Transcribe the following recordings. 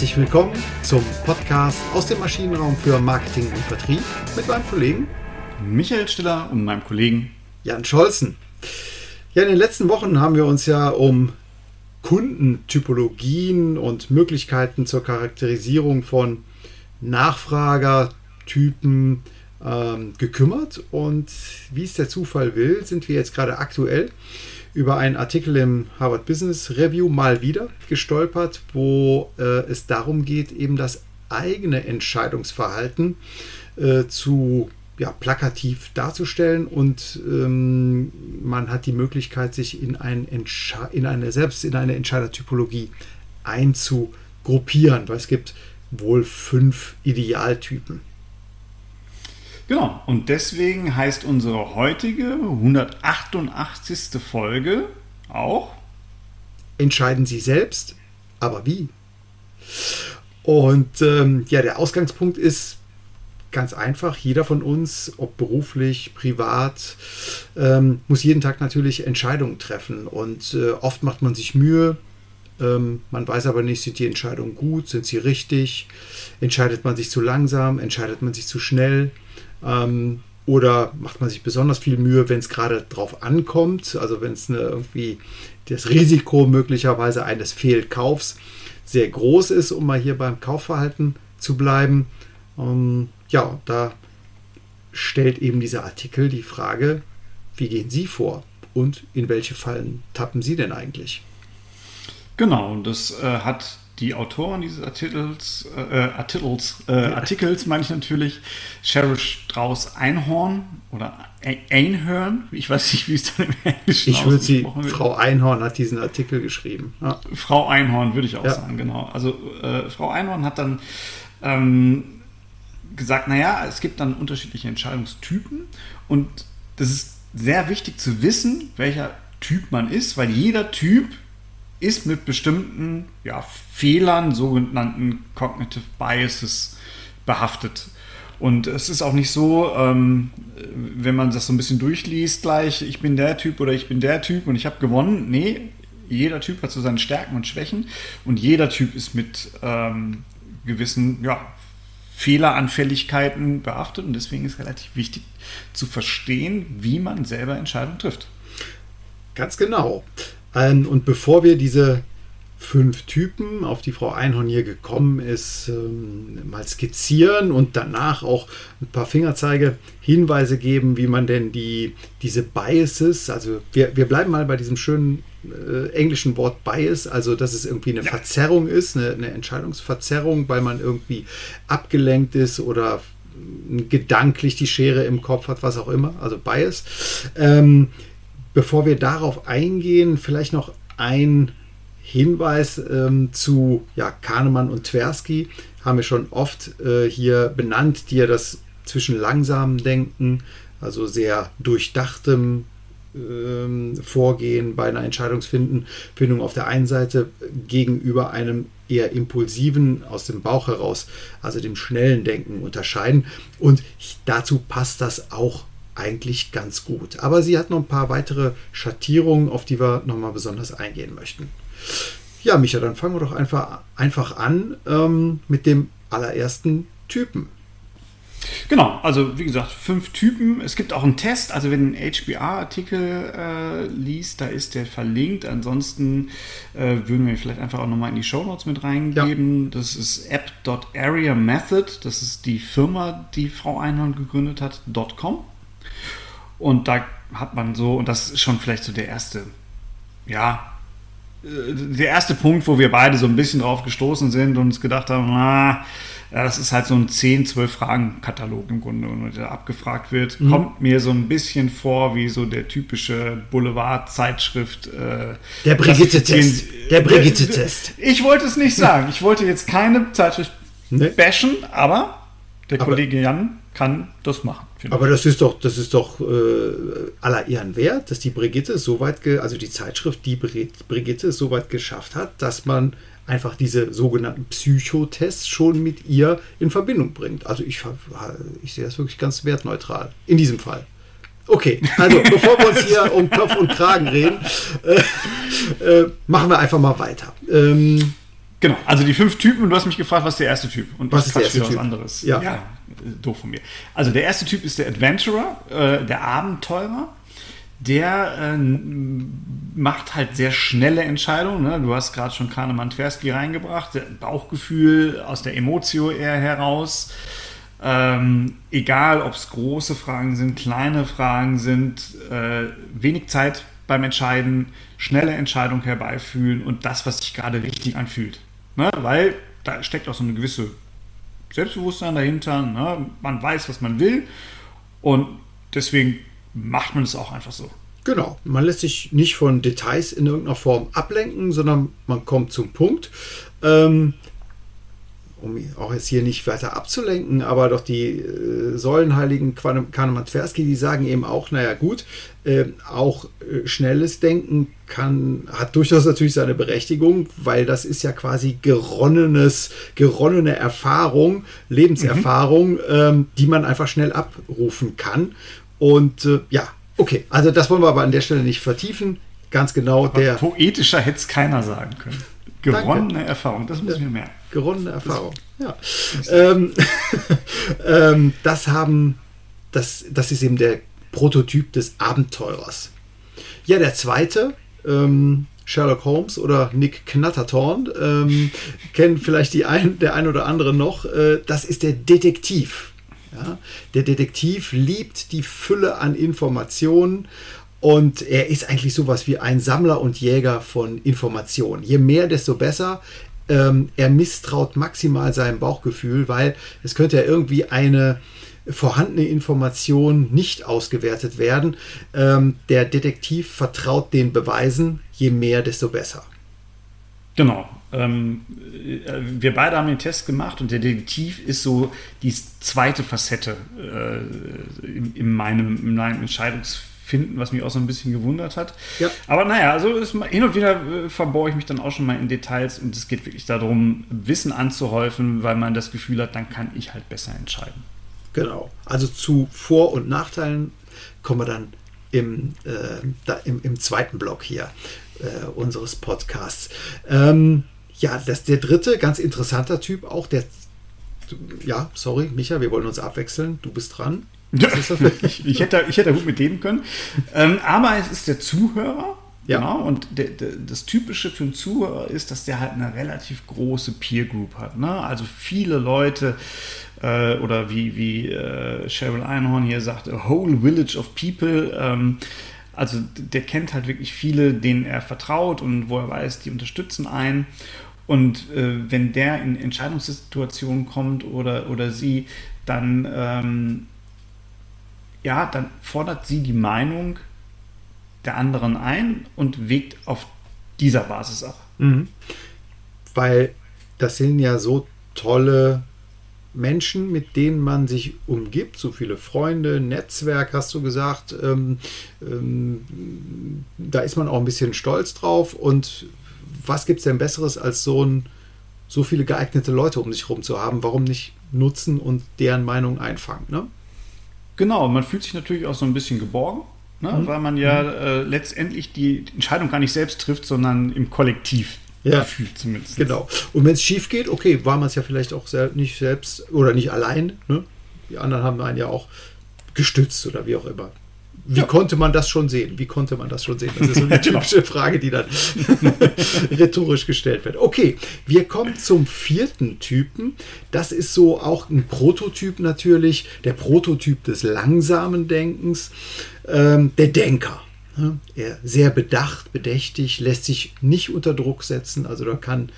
Herzlich willkommen zum Podcast aus dem Maschinenraum für Marketing und Vertrieb mit meinem Kollegen Michael Stiller und meinem Kollegen Jan Scholzen. Ja, in den letzten Wochen haben wir uns ja um Kundentypologien und Möglichkeiten zur Charakterisierung von Nachfragertypen ähm, gekümmert. Und wie es der Zufall will, sind wir jetzt gerade aktuell über einen Artikel im Harvard Business Review mal wieder gestolpert, wo äh, es darum geht, eben das eigene Entscheidungsverhalten äh, zu ja, plakativ darzustellen und ähm, man hat die Möglichkeit, sich in, ein in eine selbst in eine Entscheidertypologie einzugruppieren, weil es gibt wohl fünf Idealtypen. Genau, und deswegen heißt unsere heutige 188. Folge auch Entscheiden Sie selbst, aber wie? Und ähm, ja, der Ausgangspunkt ist ganz einfach. Jeder von uns, ob beruflich, privat, ähm, muss jeden Tag natürlich Entscheidungen treffen. Und äh, oft macht man sich Mühe. Ähm, man weiß aber nicht, sind die Entscheidungen gut, sind sie richtig? Entscheidet man sich zu langsam? Entscheidet man sich zu schnell? Ähm, oder macht man sich besonders viel Mühe, wenn es gerade drauf ankommt, also wenn es irgendwie das Risiko möglicherweise eines Fehlkaufs sehr groß ist, um mal hier beim Kaufverhalten zu bleiben. Ähm, ja, da stellt eben dieser Artikel die Frage, wie gehen Sie vor und in welche Fallen tappen Sie denn eigentlich? Genau, und das äh, hat die Autoren dieses Artikels, äh, Artikels, äh, Artikels meine ich natürlich, Cheryl Strauss Einhorn oder Einhorn, ich weiß nicht, wie es dann im Englischen Ich würde sie, wird. Frau Einhorn hat diesen Artikel geschrieben. Ja. Frau Einhorn würde ich auch ja. sagen, genau. Also äh, Frau Einhorn hat dann ähm, gesagt, naja, es gibt dann unterschiedliche Entscheidungstypen und das ist sehr wichtig zu wissen, welcher Typ man ist, weil jeder Typ ist mit bestimmten ja, Fehlern, sogenannten Cognitive Biases, behaftet. Und es ist auch nicht so, ähm, wenn man das so ein bisschen durchliest, gleich, ich bin der Typ oder ich bin der Typ und ich habe gewonnen. Nee, jeder Typ hat so seine Stärken und Schwächen und jeder Typ ist mit ähm, gewissen ja, Fehleranfälligkeiten behaftet und deswegen ist relativ wichtig zu verstehen, wie man selber Entscheidungen trifft. Ganz genau. Ähm, und bevor wir diese fünf Typen, auf die Frau Einhorn hier gekommen ist, ähm, mal skizzieren und danach auch ein paar Fingerzeige Hinweise geben, wie man denn die, diese Biases, also wir, wir bleiben mal bei diesem schönen äh, englischen Wort Bias, also dass es irgendwie eine ja. Verzerrung ist, eine, eine Entscheidungsverzerrung, weil man irgendwie abgelenkt ist oder gedanklich die Schere im Kopf hat, was auch immer, also Bias. Ähm, bevor wir darauf eingehen, vielleicht noch ein Hinweis ähm, zu ja, Kahnemann und Tversky. Haben wir schon oft äh, hier benannt, die ja das zwischen langsamem Denken, also sehr durchdachtem ähm, Vorgehen bei einer Entscheidungsfindung auf der einen Seite gegenüber einem eher impulsiven aus dem Bauch heraus, also dem schnellen Denken unterscheiden. Und dazu passt das auch eigentlich ganz gut. Aber sie hat noch ein paar weitere Schattierungen, auf die wir nochmal besonders eingehen möchten. Ja, Micha, dann fangen wir doch einfach, einfach an ähm, mit dem allerersten Typen. Genau, also wie gesagt, fünf Typen. Es gibt auch einen Test, also wenn ein HBR-Artikel äh, liest, da ist der verlinkt. Ansonsten äh, würden wir vielleicht einfach auch nochmal in die Show Notes mit reingeben. Ja. Das ist app.area method, das ist die Firma, die Frau Einhorn gegründet hat, .com. Und da hat man so, und das ist schon vielleicht so der erste, ja, äh, der erste Punkt, wo wir beide so ein bisschen drauf gestoßen sind und uns gedacht haben, na, ja, das ist halt so ein 10, 12 Fragen-Katalog im Grunde, und der abgefragt wird. Mhm. Kommt mir so ein bisschen vor wie so der typische Boulevard-Zeitschrift. Äh, der Brigitte-Test. Der Brigitte-Test. Ich wollte es nicht sagen. Ich wollte jetzt keine Zeitschrift nee. bashen, aber der aber Kollege Jan kann das machen. Aber das ist doch, das ist doch äh, aller Ehren wert, dass die Brigitte so weit, also die Zeitschrift, die Brigitte so weit geschafft hat, dass man einfach diese sogenannten Psychotests schon mit ihr in Verbindung bringt. Also ich, ich sehe das wirklich ganz wertneutral in diesem Fall. Okay, also bevor wir uns hier um Kopf und Kragen reden, äh, äh, machen wir einfach mal weiter. Ähm, Genau, also die fünf Typen und du hast mich gefragt, was ist der erste Typ? Und was ist der erste Typ? was anderes. Ja. ja. doof von mir. Also der erste Typ ist der Adventurer, äh, der Abenteurer. Der äh, macht halt sehr schnelle Entscheidungen. Ne? Du hast gerade schon Kahnemann Tversky reingebracht. Bauchgefühl aus der Emotio eher heraus. Ähm, egal, ob es große Fragen sind, kleine Fragen sind, äh, wenig Zeit beim Entscheiden, schnelle Entscheidung herbeifühlen und das, was sich gerade richtig anfühlt. Ne? Weil da steckt auch so eine gewisse Selbstbewusstsein dahinter. Ne? Man weiß, was man will und deswegen macht man es auch einfach so. Genau, man lässt sich nicht von Details in irgendeiner Form ablenken, sondern man kommt zum Punkt. Ähm, um auch jetzt hier nicht weiter abzulenken, aber doch die äh, Säulenheiligen Kahnemann Tversky, die sagen eben auch, naja gut, äh, auch äh, schnelles Denken kann, hat durchaus natürlich seine Berechtigung, weil das ist ja quasi geronnenes, geronnene Erfahrung, Lebenserfahrung, mhm. ähm, die man einfach schnell abrufen kann. Und äh, ja, okay, also das wollen wir aber an der Stelle nicht vertiefen. Ganz genau aber der. Poetischer hätte es keiner sagen können. Geronnene Danke. Erfahrung, das müssen wir merken. Geronnene Erfahrung, ja. Ähm, ähm, das haben, das, das ist eben der Prototyp des Abenteurers. Ja, der zweite, ähm, Sherlock Holmes oder Nick Knattertorn, ähm, kennen vielleicht die ein, der ein oder andere noch, äh, das ist der Detektiv. Ja? Der Detektiv liebt die Fülle an Informationen und er ist eigentlich sowas wie ein Sammler und Jäger von Informationen. Je mehr, desto besser. Ähm, er misstraut maximal seinem Bauchgefühl, weil es könnte ja irgendwie eine vorhandene Information nicht ausgewertet werden. Ähm, der Detektiv vertraut den Beweisen. Je mehr, desto besser. Genau. Ähm, äh, wir beide haben den Test gemacht und der Detektiv ist so die zweite Facette äh, in, in, meinem, in meinem Entscheidungsfeld finden, was mich auch so ein bisschen gewundert hat. Ja. Aber naja, also ist, hin und wieder äh, verbohre ich mich dann auch schon mal in Details und es geht wirklich darum, Wissen anzuhäufen, weil man das Gefühl hat, dann kann ich halt besser entscheiden. Genau. Also zu Vor- und Nachteilen kommen wir dann im, äh, da, im, im, zweiten Block hier äh, unseres Podcasts. Ähm, ja, das der dritte, ganz interessanter Typ, auch der. Ja, sorry, Micha, wir wollen uns abwechseln. Du bist dran. Ich, ich, hätte, ich hätte gut mit leben können. Ähm, aber es ist der Zuhörer. Ja. Genau, und der, der, das Typische für einen Zuhörer ist, dass der halt eine relativ große Peer Group hat. Ne? Also viele Leute, äh, oder wie, wie äh, Cheryl Einhorn hier sagt, a whole village of people. Ähm, also der kennt halt wirklich viele, denen er vertraut und wo er weiß, die unterstützen einen. Und äh, wenn der in Entscheidungssituationen kommt oder, oder sie, dann ähm, ja, dann fordert sie die Meinung der anderen ein und wägt auf dieser Basis ab. Mhm. Weil das sind ja so tolle Menschen, mit denen man sich umgibt, so viele Freunde, Netzwerk, hast du gesagt. Ähm, ähm, da ist man auch ein bisschen stolz drauf. Und was gibt es denn Besseres, als so, ein, so viele geeignete Leute um sich herum zu haben? Warum nicht nutzen und deren Meinung einfangen? Ne? Genau, man fühlt sich natürlich auch so ein bisschen geborgen, ne? mhm. weil man ja mhm. äh, letztendlich die Entscheidung gar nicht selbst trifft, sondern im Kollektiv ja, gefühlt zumindest. Genau. Und wenn es schief geht, okay, war man es ja vielleicht auch sel nicht selbst oder nicht allein. Ne? Die anderen haben einen ja auch gestützt oder wie auch immer. Wie ja. konnte man das schon sehen? Wie konnte man das schon sehen? Das ist so eine typische Frage, die dann rhetorisch gestellt wird. Okay, wir kommen zum vierten Typen. Das ist so auch ein Prototyp natürlich, der Prototyp des langsamen Denkens, ähm, der Denker. Er sehr bedacht, bedächtig, lässt sich nicht unter Druck setzen. Also da kann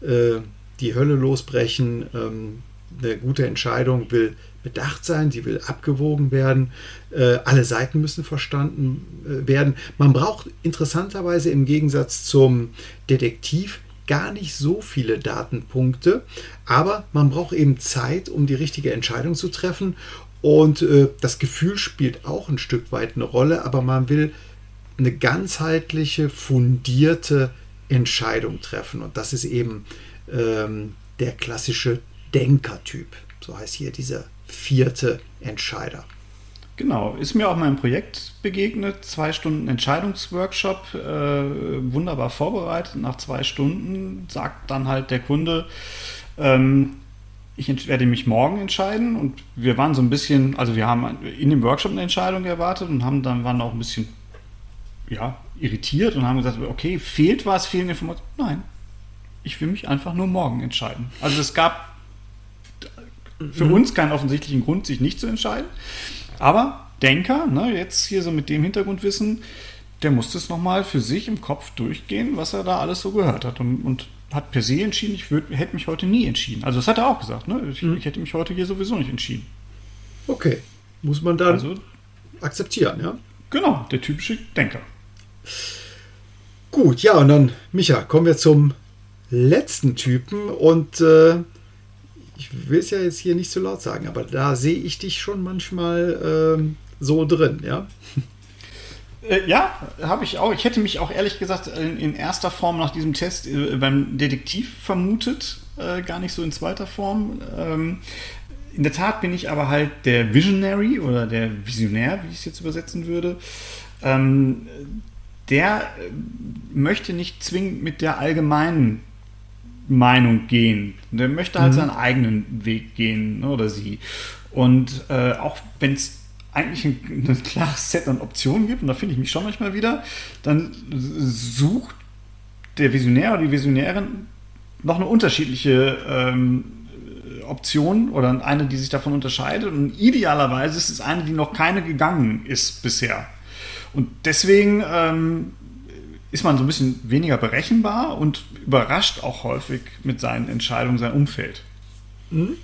äh, die Hölle losbrechen. Ähm, eine gute Entscheidung will bedacht sein, sie will abgewogen werden. Äh, alle Seiten müssen verstanden äh, werden. Man braucht interessanterweise im Gegensatz zum Detektiv gar nicht so viele Datenpunkte, aber man braucht eben Zeit, um die richtige Entscheidung zu treffen. Und äh, das Gefühl spielt auch ein Stück weit eine Rolle, aber man will eine ganzheitliche, fundierte Entscheidung treffen. Und das ist eben ähm, der klassische Denkertyp. So heißt hier dieser vierte Entscheider. Genau, ist mir auch im Projekt begegnet. Zwei Stunden Entscheidungsworkshop, äh, wunderbar vorbereitet. Nach zwei Stunden sagt dann halt der Kunde, ähm, ich werde mich morgen entscheiden. Und wir waren so ein bisschen, also wir haben in dem Workshop eine Entscheidung erwartet und haben dann waren auch ein bisschen ja, irritiert und haben gesagt, okay, fehlt was, fehlen Informationen? Nein, ich will mich einfach nur morgen entscheiden. Also es gab für mhm. uns keinen offensichtlichen Grund, sich nicht zu entscheiden. Aber Denker, ne, jetzt hier so mit dem Hintergrundwissen, der musste es nochmal für sich im Kopf durchgehen, was er da alles so gehört hat. Und, und hat per se entschieden, ich würd, hätte mich heute nie entschieden. Also das hat er auch gesagt, ne? ich, mhm. ich hätte mich heute hier sowieso nicht entschieden. Okay, muss man dann also, akzeptieren, ja? Genau, der typische Denker. Gut, ja, und dann, Micha, kommen wir zum letzten Typen und äh, ich will es ja jetzt hier nicht so laut sagen, aber da sehe ich dich schon manchmal ähm, so drin, ja? Äh, ja, habe ich auch. Ich hätte mich auch ehrlich gesagt in, in erster Form nach diesem Test äh, beim Detektiv vermutet, äh, gar nicht so in zweiter Form. Ähm, in der Tat bin ich aber halt der Visionary oder der Visionär, wie ich es jetzt übersetzen würde. Ähm, der äh, möchte nicht zwingend mit der allgemeinen Meinung gehen. Der möchte halt mhm. seinen eigenen Weg gehen, ne, oder sie. Und äh, auch wenn es eigentlich ein, ein, klares Set an Optionen gibt, und da finde ich mich schon manchmal wieder, dann sucht der Visionär oder die Visionärin noch eine unterschiedliche ähm, Option oder eine, die sich davon unterscheidet. Und idealerweise ist es eine, die noch keine gegangen ist bisher. Und deswegen ähm, ist man so ein bisschen weniger berechenbar und überrascht auch häufig mit seinen Entscheidungen sein Umfeld. Mhm.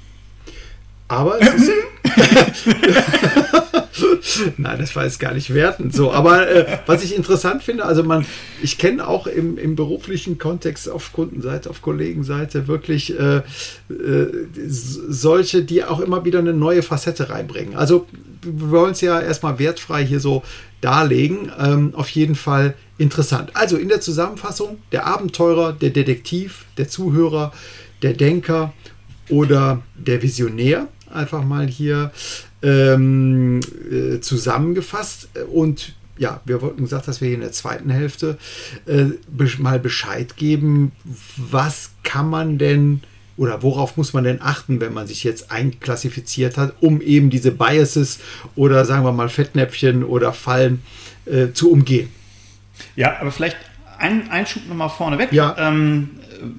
Aber es ist. Nein, das war jetzt gar nicht wertend so. Aber äh, was ich interessant finde, also man, ich kenne auch im, im beruflichen Kontext auf Kundenseite, auf Kollegenseite wirklich äh, äh, solche, die auch immer wieder eine neue Facette reinbringen. Also wir wollen es ja erstmal wertfrei hier so darlegen. Ähm, auf jeden Fall interessant. Also in der Zusammenfassung der Abenteurer, der Detektiv, der Zuhörer, der Denker oder der Visionär. Einfach mal hier ähm, äh, zusammengefasst. Und ja, wir wollten gesagt, dass wir hier in der zweiten Hälfte äh, mal Bescheid geben, was kann man denn oder worauf muss man denn achten, wenn man sich jetzt einklassifiziert hat, um eben diese Biases oder sagen wir mal Fettnäpfchen oder Fallen äh, zu umgehen? Ja, aber vielleicht ein Einschub nochmal vorneweg. Ja. Ähm,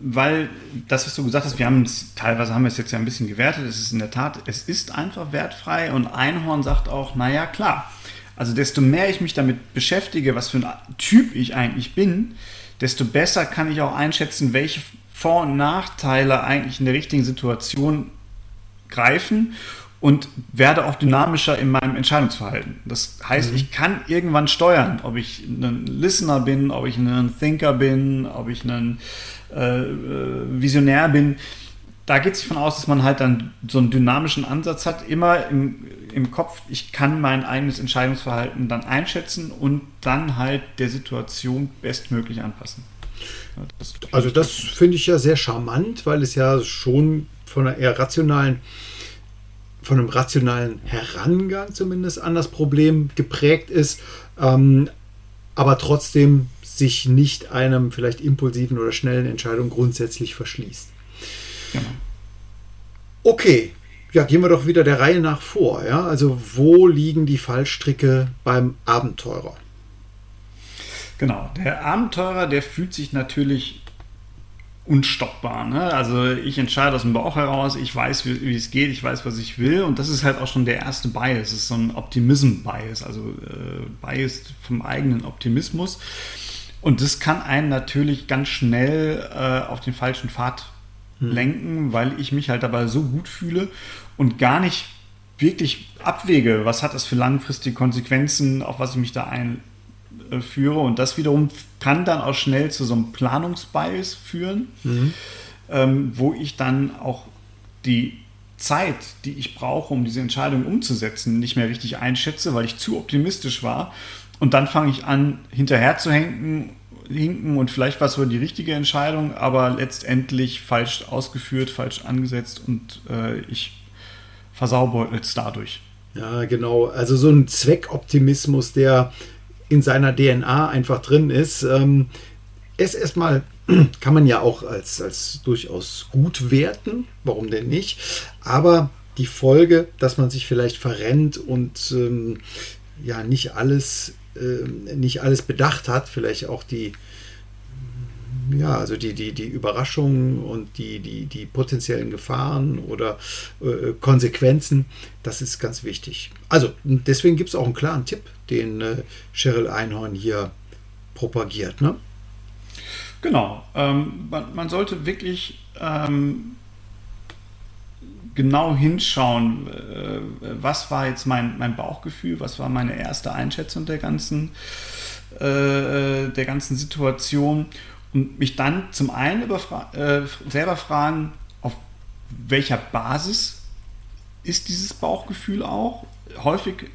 weil das, was du gesagt hast, wir haben es, teilweise haben wir es jetzt ja ein bisschen gewertet, es ist in der Tat, es ist einfach wertfrei und Einhorn sagt auch, naja, klar. Also desto mehr ich mich damit beschäftige, was für ein Typ ich eigentlich bin, desto besser kann ich auch einschätzen, welche vor- und Nachteile eigentlich in der richtigen Situation greifen und werde auch dynamischer in meinem Entscheidungsverhalten. Das heißt, mhm. ich kann irgendwann steuern, ob ich ein Listener bin, ob ich ein Thinker bin, ob ich ein äh, äh, Visionär bin. Da geht es davon aus, dass man halt dann so einen dynamischen Ansatz hat, immer im, im Kopf, ich kann mein eigenes Entscheidungsverhalten dann einschätzen und dann halt der Situation bestmöglich anpassen. Das also das finde ich ja sehr charmant, weil es ja schon von einer eher rationalen, von einem rationalen Herangang zumindest an das Problem geprägt ist, ähm, aber trotzdem sich nicht einem vielleicht impulsiven oder schnellen Entscheidung grundsätzlich verschließt. Genau. Okay, ja, gehen wir doch wieder der Reihe nach vor. Ja? Also wo liegen die Fallstricke beim Abenteurer? Genau, der Abenteurer, der fühlt sich natürlich unstoppbar. Ne? Also ich entscheide aus dem Bauch heraus, ich weiß, wie, wie, es geht, ich weiß, was ich will und das ist halt auch schon der erste Bias, das ist so ein Optimism-Bias, also äh, Bias vom eigenen Optimismus und das kann einen natürlich ganz schnell äh, auf den falschen Pfad hm. lenken, weil ich mich halt dabei so gut fühle und gar nicht wirklich abwäge, was hat das für langfristige Konsequenzen, auf was ich mich da ein äh, führe. Und das wiederum kann dann auch schnell zu so einem Planungsbias führen, mhm. ähm, wo ich dann auch die Zeit, die ich brauche, um diese Entscheidung umzusetzen, nicht mehr richtig einschätze, weil ich zu optimistisch war. Und dann fange ich an, hinterher zu hinken, hinken und vielleicht war es wohl die richtige Entscheidung, aber letztendlich falsch ausgeführt, falsch angesetzt und äh, ich versaubeute es dadurch. Ja, genau. Also so ein Zweckoptimismus, der in seiner DNA einfach drin ist. Ähm, ist erstmal kann man ja auch als, als durchaus gut werten. Warum denn nicht? Aber die Folge, dass man sich vielleicht verrennt und ähm, ja nicht alles, äh, nicht alles bedacht hat, vielleicht auch die, ja, also die, die, die Überraschungen und die, die, die potenziellen Gefahren oder äh, Konsequenzen, das ist ganz wichtig. Also deswegen gibt es auch einen klaren Tipp, den äh, Cheryl Einhorn hier propagiert. Ne? Genau. Ähm, man, man, sollte wirklich ähm, genau hinschauen, äh, was war jetzt mein, mein Bauchgefühl, was war meine erste Einschätzung der ganzen, äh, der ganzen Situation und mich dann zum einen äh, selber fragen, auf welcher Basis ist dieses Bauchgefühl auch. Häufig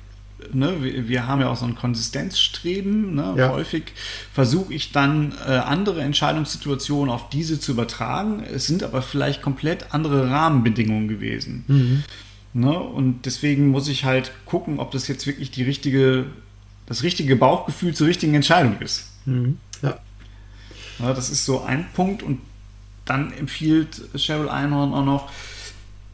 Ne, wir, wir, haben ja auch so ein Konsistenzstreben. Ne? Ja. Häufig versuche ich dann äh, andere Entscheidungssituationen auf diese zu übertragen. Es sind aber vielleicht komplett andere Rahmenbedingungen gewesen. Mhm. Ne? Und deswegen muss ich halt gucken, ob das jetzt wirklich die richtige, das richtige Bauchgefühl zur richtigen Entscheidung ist. Mhm. Ja. ja. Das ist so ein Punkt. Und dann empfiehlt Cheryl Einhorn auch noch,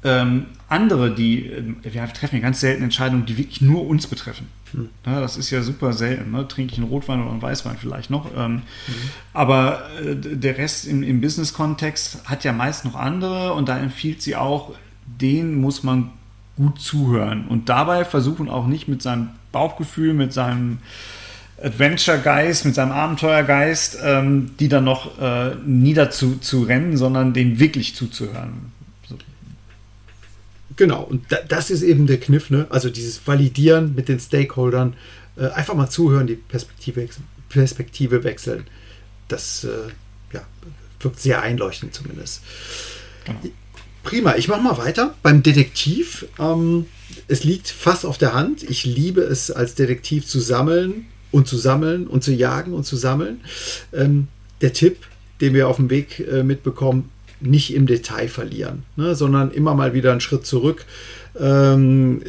ähm, andere, die, äh, wir treffen ja ganz selten Entscheidungen, die wirklich nur uns betreffen. Hm. Ja, das ist ja super selten. Ne? Trinke ich einen Rotwein oder einen Weißwein vielleicht noch. Ähm, mhm. Aber äh, der Rest im, im Business-Kontext hat ja meist noch andere und da empfiehlt sie auch, denen muss man gut zuhören und dabei versuchen auch nicht mit seinem Bauchgefühl, mit seinem Adventure-Geist, mit seinem Abenteuergeist, ähm, die dann noch äh, niederzu zu rennen, sondern dem wirklich zuzuhören. Genau, und da, das ist eben der Kniff, ne? also dieses Validieren mit den Stakeholdern, äh, einfach mal zuhören, die Perspektive, Perspektive wechseln. Das äh, ja, wirkt sehr einleuchtend zumindest. Genau. Prima, ich mache mal weiter. Beim Detektiv, ähm, es liegt fast auf der Hand. Ich liebe es als Detektiv zu sammeln und zu sammeln und zu jagen und zu sammeln. Ähm, der Tipp, den wir auf dem Weg äh, mitbekommen, nicht im Detail verlieren, ne, sondern immer mal wieder einen Schritt zurück ähm,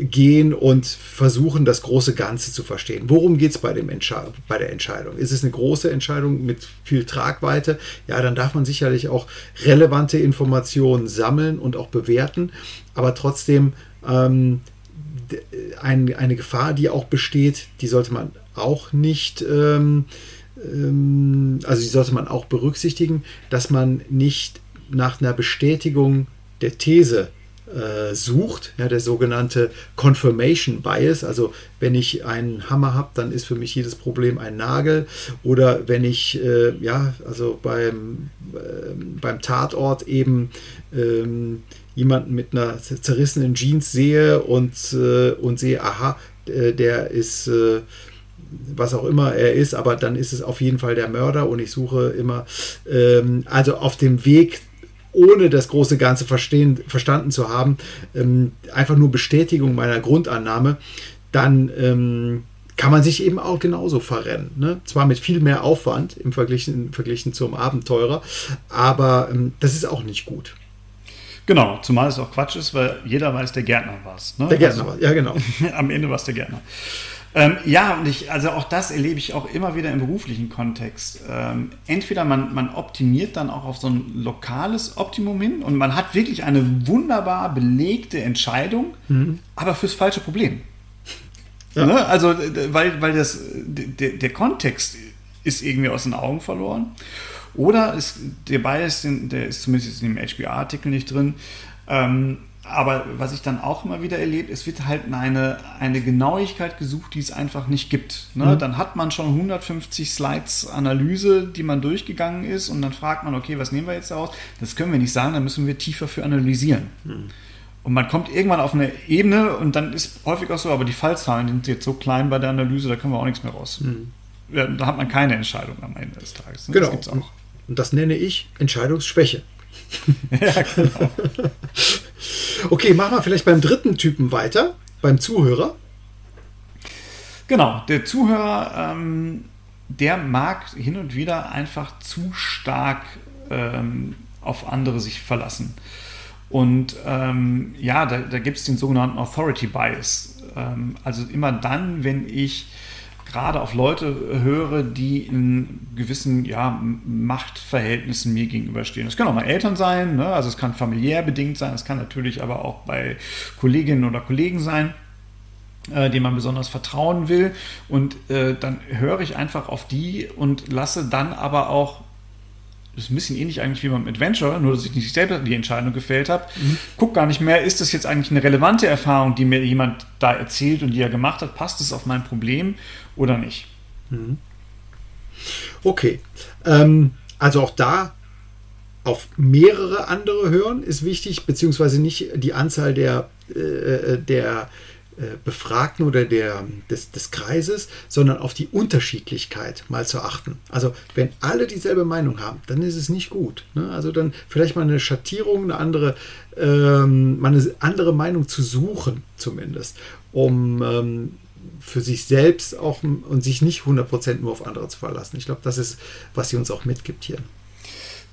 gehen und versuchen, das große Ganze zu verstehen. Worum geht es bei, bei der Entscheidung? Ist es eine große Entscheidung mit viel Tragweite? Ja, dann darf man sicherlich auch relevante Informationen sammeln und auch bewerten, aber trotzdem ähm, ein, eine Gefahr, die auch besteht, die sollte man auch nicht ähm, ähm, also die sollte man auch berücksichtigen, dass man nicht nach einer Bestätigung der These äh, sucht, ja, der sogenannte Confirmation Bias. Also wenn ich einen Hammer habe, dann ist für mich jedes Problem ein Nagel. Oder wenn ich äh, ja, also beim, äh, beim Tatort eben ähm, jemanden mit einer zerrissenen Jeans sehe und, äh, und sehe, aha, äh, der ist äh, was auch immer er ist, aber dann ist es auf jeden Fall der Mörder und ich suche immer, ähm, also auf dem Weg ohne das große Ganze verstehen, verstanden zu haben, ähm, einfach nur Bestätigung meiner Grundannahme, dann ähm, kann man sich eben auch genauso verrennen. Ne? Zwar mit viel mehr Aufwand im Verglichen, verglichen zum Abenteurer, aber ähm, das ist auch nicht gut. Genau, zumal es auch Quatsch ist, weil jeder weiß, der Gärtner war es. Ne? Der Gärtner also, war, ja genau. am Ende war es der Gärtner. Ähm, ja, und ich, also auch das erlebe ich auch immer wieder im beruflichen Kontext. Ähm, entweder man, man optimiert dann auch auf so ein lokales Optimum hin und man hat wirklich eine wunderbar belegte Entscheidung, mhm. aber fürs falsche Problem. Ja. Ne? Also, weil, weil das, der, der Kontext ist irgendwie aus den Augen verloren. Oder ist, der Bias, der ist zumindest in dem HBR-Artikel nicht drin, ähm, aber was ich dann auch immer wieder erlebe, es wird halt eine, eine Genauigkeit gesucht, die es einfach nicht gibt. Ne? Mhm. Dann hat man schon 150 Slides Analyse, die man durchgegangen ist und dann fragt man, okay, was nehmen wir jetzt daraus? Das können wir nicht sagen, da müssen wir tiefer für analysieren. Mhm. Und man kommt irgendwann auf eine Ebene und dann ist häufig auch so, aber die Fallzahlen sind jetzt so klein bei der Analyse, da können wir auch nichts mehr raus. Mhm. Ja, da hat man keine Entscheidung am Ende des Tages. Ne? Genau. Das gibt's auch. Und das nenne ich Entscheidungsschwäche. ja, genau. Okay, machen wir vielleicht beim dritten Typen weiter, beim Zuhörer. Genau, der Zuhörer, ähm, der mag hin und wieder einfach zu stark ähm, auf andere sich verlassen. Und ähm, ja, da, da gibt es den sogenannten Authority Bias. Ähm, also immer dann, wenn ich gerade auf Leute höre, die in gewissen ja, Machtverhältnissen mir gegenüberstehen. Das können auch mal Eltern sein, ne? also es kann familiär bedingt sein, es kann natürlich aber auch bei Kolleginnen oder Kollegen sein äh, dem man besonders vertrauen will. Und äh, dann höre ich einfach auf die und lasse dann aber auch ist ein bisschen ähnlich eigentlich wie beim Adventure, nur dass ich nicht selber die Entscheidung gefällt habe. Mhm. Guck gar nicht mehr, ist das jetzt eigentlich eine relevante Erfahrung, die mir jemand da erzählt und die er gemacht hat? Passt es auf mein Problem oder nicht? Mhm. Okay. Ähm, also auch da auf mehrere andere hören ist wichtig, beziehungsweise nicht die Anzahl der, äh, äh der Befragten oder der, des, des Kreises, sondern auf die Unterschiedlichkeit mal zu achten. Also wenn alle dieselbe Meinung haben, dann ist es nicht gut. Ne? Also dann vielleicht mal eine Schattierung, eine andere, ähm, mal eine andere Meinung zu suchen, zumindest, um ähm, für sich selbst auch und sich nicht 100% nur auf andere zu verlassen. Ich glaube, das ist, was sie uns auch mitgibt hier.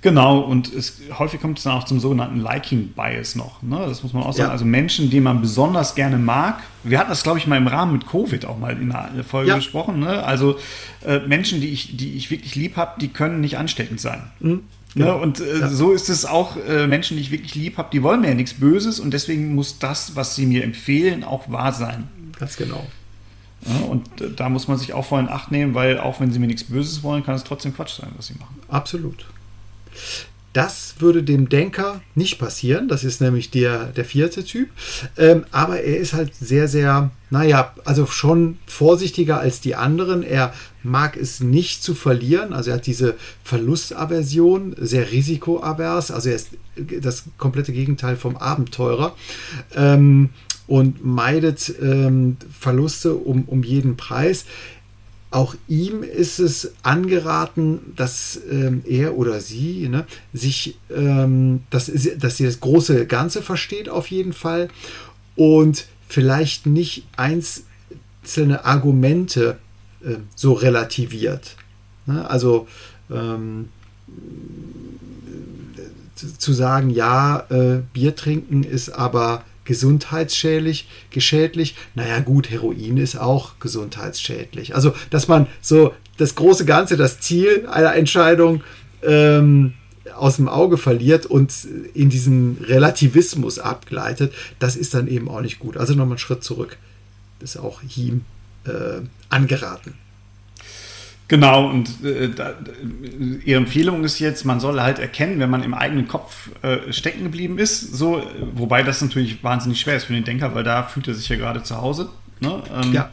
Genau, und es, häufig kommt es dann auch zum sogenannten Liking-Bias noch. Ne? Das muss man auch sagen. Ja. Also Menschen, die man besonders gerne mag. Wir hatten das, glaube ich, mal im Rahmen mit Covid auch mal in der Folge ja. besprochen. Ne? Also äh, Menschen, die ich, die ich wirklich lieb habe, die können nicht ansteckend sein. Mhm. Ne? Ja. Und äh, so ist es auch, äh, Menschen, die ich wirklich lieb habe, die wollen mir ja nichts Böses und deswegen muss das, was sie mir empfehlen, auch wahr sein. Ganz genau. Ja, und äh, da muss man sich auch vorhin Acht nehmen, weil auch wenn sie mir nichts Böses wollen, kann es trotzdem Quatsch sein, was sie machen. Absolut. Das würde dem Denker nicht passieren. Das ist nämlich der, der vierte Typ. Ähm, aber er ist halt sehr, sehr, naja, also schon vorsichtiger als die anderen. Er mag es nicht zu verlieren. Also er hat diese Verlustaversion, sehr risikoavers. Also er ist das komplette Gegenteil vom Abenteurer. Ähm, und meidet ähm, Verluste um, um jeden Preis. Auch ihm ist es angeraten, dass ähm, er oder sie ne, sich, ähm, dass, dass sie das große Ganze versteht auf jeden Fall und vielleicht nicht einzelne Argumente äh, so relativiert. Ne? Also ähm, zu sagen, ja, äh, Bier trinken ist aber gesundheitsschädlich, geschädlich. Naja, gut, Heroin ist auch gesundheitsschädlich. Also, dass man so das große Ganze, das Ziel einer Entscheidung ähm, aus dem Auge verliert und in diesen Relativismus abgleitet, das ist dann eben auch nicht gut. Also nochmal einen Schritt zurück. Das ist auch ihm äh, angeraten. Genau, und äh, da, ihre Empfehlung ist jetzt, man soll halt erkennen, wenn man im eigenen Kopf äh, stecken geblieben ist, so, wobei das natürlich wahnsinnig schwer ist für den Denker, weil da fühlt er sich ja gerade zu Hause. Ne? Ähm, ja.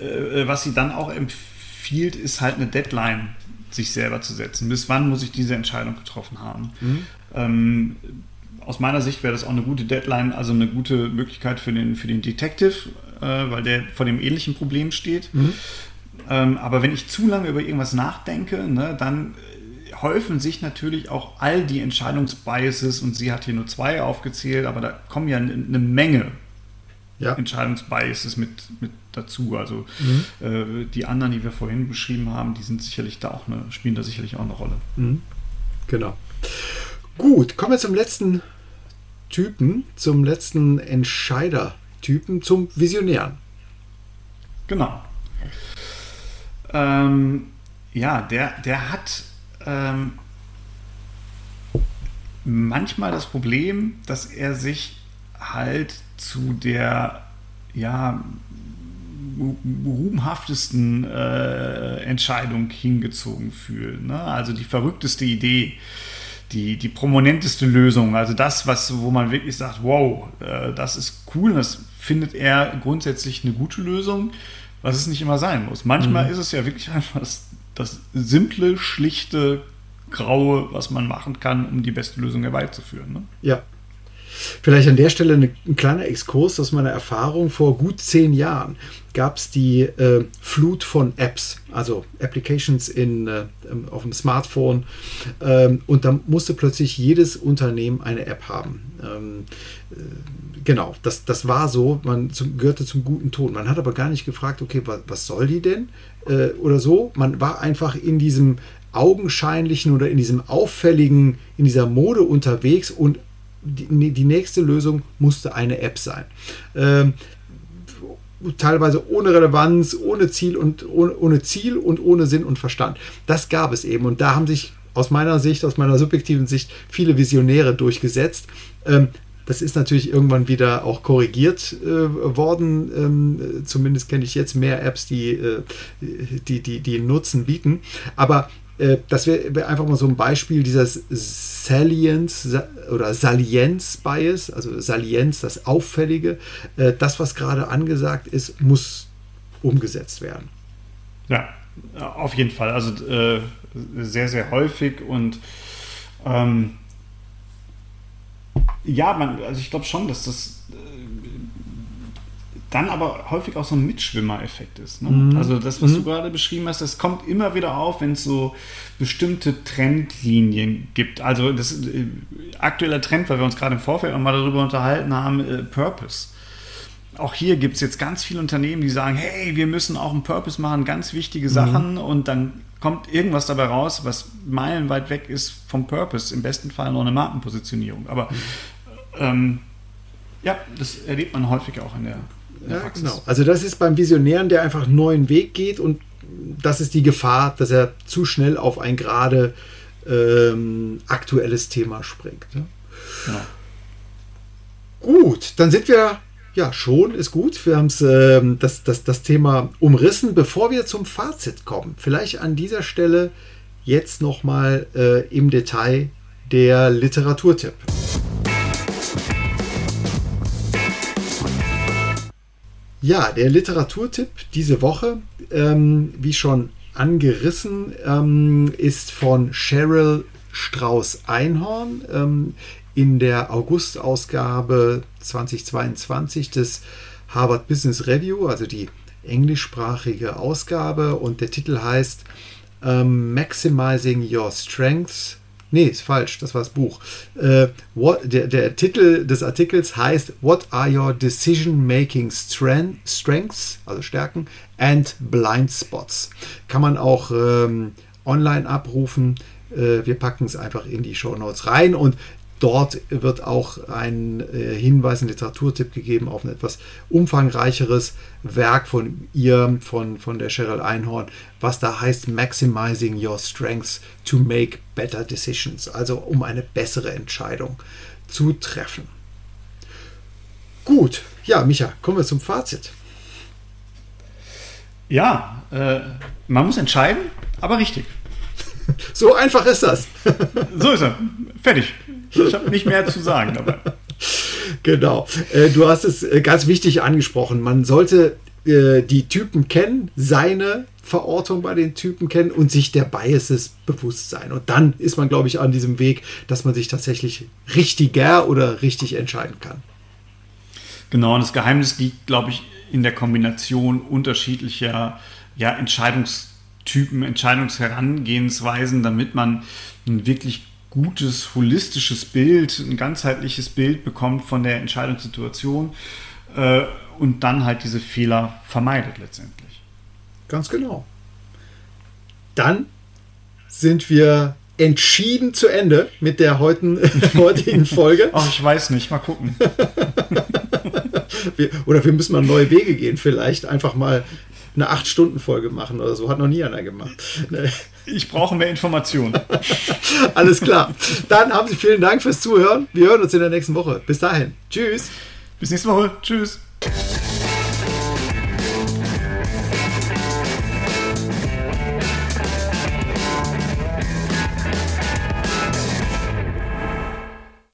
Äh, was sie dann auch empfiehlt, ist halt eine Deadline sich selber zu setzen. Bis wann muss ich diese Entscheidung getroffen haben? Mhm. Ähm, aus meiner Sicht wäre das auch eine gute Deadline, also eine gute Möglichkeit für den, für den Detective, äh, weil der vor dem ähnlichen Problem steht. Mhm ähm, aber wenn ich zu lange über irgendwas nachdenke, ne, dann äh, häufen sich natürlich auch all die Entscheidungsbiases und sie hat hier nur zwei aufgezählt, aber da kommen ja eine Menge ja. Entscheidungsbiases mit, mit dazu. Also mhm. äh, die anderen, die wir vorhin beschrieben haben, die sind sicherlich da auch eine, spielen da sicherlich auch eine Rolle. Mhm. Genau. Gut, kommen wir zum letzten Typen, zum letzten Entscheider-Typen, zum Visionären. Genau ähm, ja, der, der hat ähm, manchmal das Problem, dass er sich halt zu der ja, ruhmhaftesten äh, Entscheidung hingezogen fühlt. Ne? Also die verrückteste Idee, die, die prominenteste Lösung, also das, was, wo man wirklich sagt, wow, äh, das ist cool, das findet er grundsätzlich eine gute Lösung was es nicht immer sein muss. Manchmal mhm. ist es ja wirklich einfach das, das simple, schlichte, graue, was man machen kann, um die beste Lösung herbeizuführen. Ne? Ja. Vielleicht an der Stelle eine, ein kleiner Exkurs aus meiner Erfahrung. Vor gut zehn Jahren gab es die äh, Flut von Apps, also Applications in, äh, auf dem Smartphone. Ähm, und da musste plötzlich jedes Unternehmen eine App haben. Ähm, äh, genau, das, das war so, man zum, gehörte zum guten Ton. Man hat aber gar nicht gefragt, okay, was, was soll die denn? Äh, oder so. Man war einfach in diesem augenscheinlichen oder in diesem auffälligen, in dieser Mode unterwegs und die, die nächste Lösung musste eine App sein. Ähm, teilweise ohne Relevanz, ohne Ziel und ohne, ohne, Ziel und ohne Sinn und Verstand. Das gab es eben und da haben sich aus meiner Sicht, aus meiner subjektiven Sicht viele Visionäre durchgesetzt. Ähm, das ist natürlich irgendwann wieder auch korrigiert äh, worden. Ähm, zumindest kenne ich jetzt mehr Apps, die, äh, die, die, die Nutzen bieten. Aber das wäre wär einfach mal so ein Beispiel dieses Salience oder Salienz-Bias, also Salienz, das Auffällige. Äh, das, was gerade angesagt ist, muss umgesetzt werden. Ja, auf jeden Fall. Also äh, sehr, sehr häufig und ähm, ja, man, also ich glaube schon, dass das dann aber häufig auch so ein Mitschwimmer-Effekt ist. Ne? Mhm. Also das, was mhm. du gerade beschrieben hast, das kommt immer wieder auf, wenn es so bestimmte Trendlinien gibt. Also das äh, aktueller Trend, weil wir uns gerade im Vorfeld mal darüber unterhalten haben, äh, Purpose. Auch hier gibt es jetzt ganz viele Unternehmen, die sagen, hey, wir müssen auch einen Purpose machen, ganz wichtige Sachen mhm. und dann kommt irgendwas dabei raus, was meilenweit weg ist vom Purpose, im besten Fall noch eine Markenpositionierung. Aber mhm. ähm, ja, das erlebt man häufig auch in der ja, genau. Also das ist beim Visionären, der einfach einen neuen Weg geht und das ist die Gefahr, dass er zu schnell auf ein gerade ähm, aktuelles Thema springt. Ja. Gut, dann sind wir ja schon, ist gut. Wir haben ähm, das, das, das Thema umrissen. Bevor wir zum Fazit kommen, vielleicht an dieser Stelle jetzt nochmal äh, im Detail der Literaturtipp. Ja, der Literaturtipp diese Woche, ähm, wie schon angerissen, ähm, ist von Cheryl Strauß-Einhorn ähm, in der August-Ausgabe 2022 des Harvard Business Review, also die englischsprachige Ausgabe. Und der Titel heißt ähm, Maximizing Your Strengths Nee, ist falsch, das war das Buch. Äh, what, der, der, Titel des Artikels heißt What are your decision-making strengths, also Stärken, and blind spots? Kann man auch ähm, online abrufen. Äh, wir packen es einfach in die Show Notes rein und Dort wird auch ein äh, Hinweis, ein Literaturtipp gegeben auf ein etwas umfangreicheres Werk von ihr, von, von der Cheryl Einhorn, was da heißt Maximizing Your Strengths to Make Better Decisions, also um eine bessere Entscheidung zu treffen. Gut, ja, Micha, kommen wir zum Fazit. Ja, äh, man muss entscheiden, aber richtig. So einfach ist das. so ist er. Fertig. Ich habe nicht mehr zu sagen dabei. Genau. Äh, du hast es äh, ganz wichtig angesprochen. Man sollte äh, die Typen kennen, seine Verortung bei den Typen kennen und sich der Biases bewusst sein. Und dann ist man, glaube ich, an diesem Weg, dass man sich tatsächlich richtiger oder richtig entscheiden kann. Genau, und das Geheimnis liegt, glaube ich, in der Kombination unterschiedlicher ja, Entscheidungstypen, Entscheidungsherangehensweisen, damit man ein wirklich gutes, holistisches Bild, ein ganzheitliches Bild bekommt von der Entscheidungssituation äh, und dann halt diese Fehler vermeidet letztendlich. Ganz genau. Dann sind wir entschieden zu Ende mit der heutigen, heutigen Folge. Ach, ich weiß nicht, mal gucken. wir, oder wir müssen mal neue Wege gehen, vielleicht einfach mal eine 8-Stunden-Folge machen oder so. Hat noch nie einer gemacht. Ich brauche mehr Informationen. Alles klar. Dann haben Sie vielen Dank fürs Zuhören. Wir hören uns in der nächsten Woche. Bis dahin. Tschüss. Bis nächste Woche. Tschüss.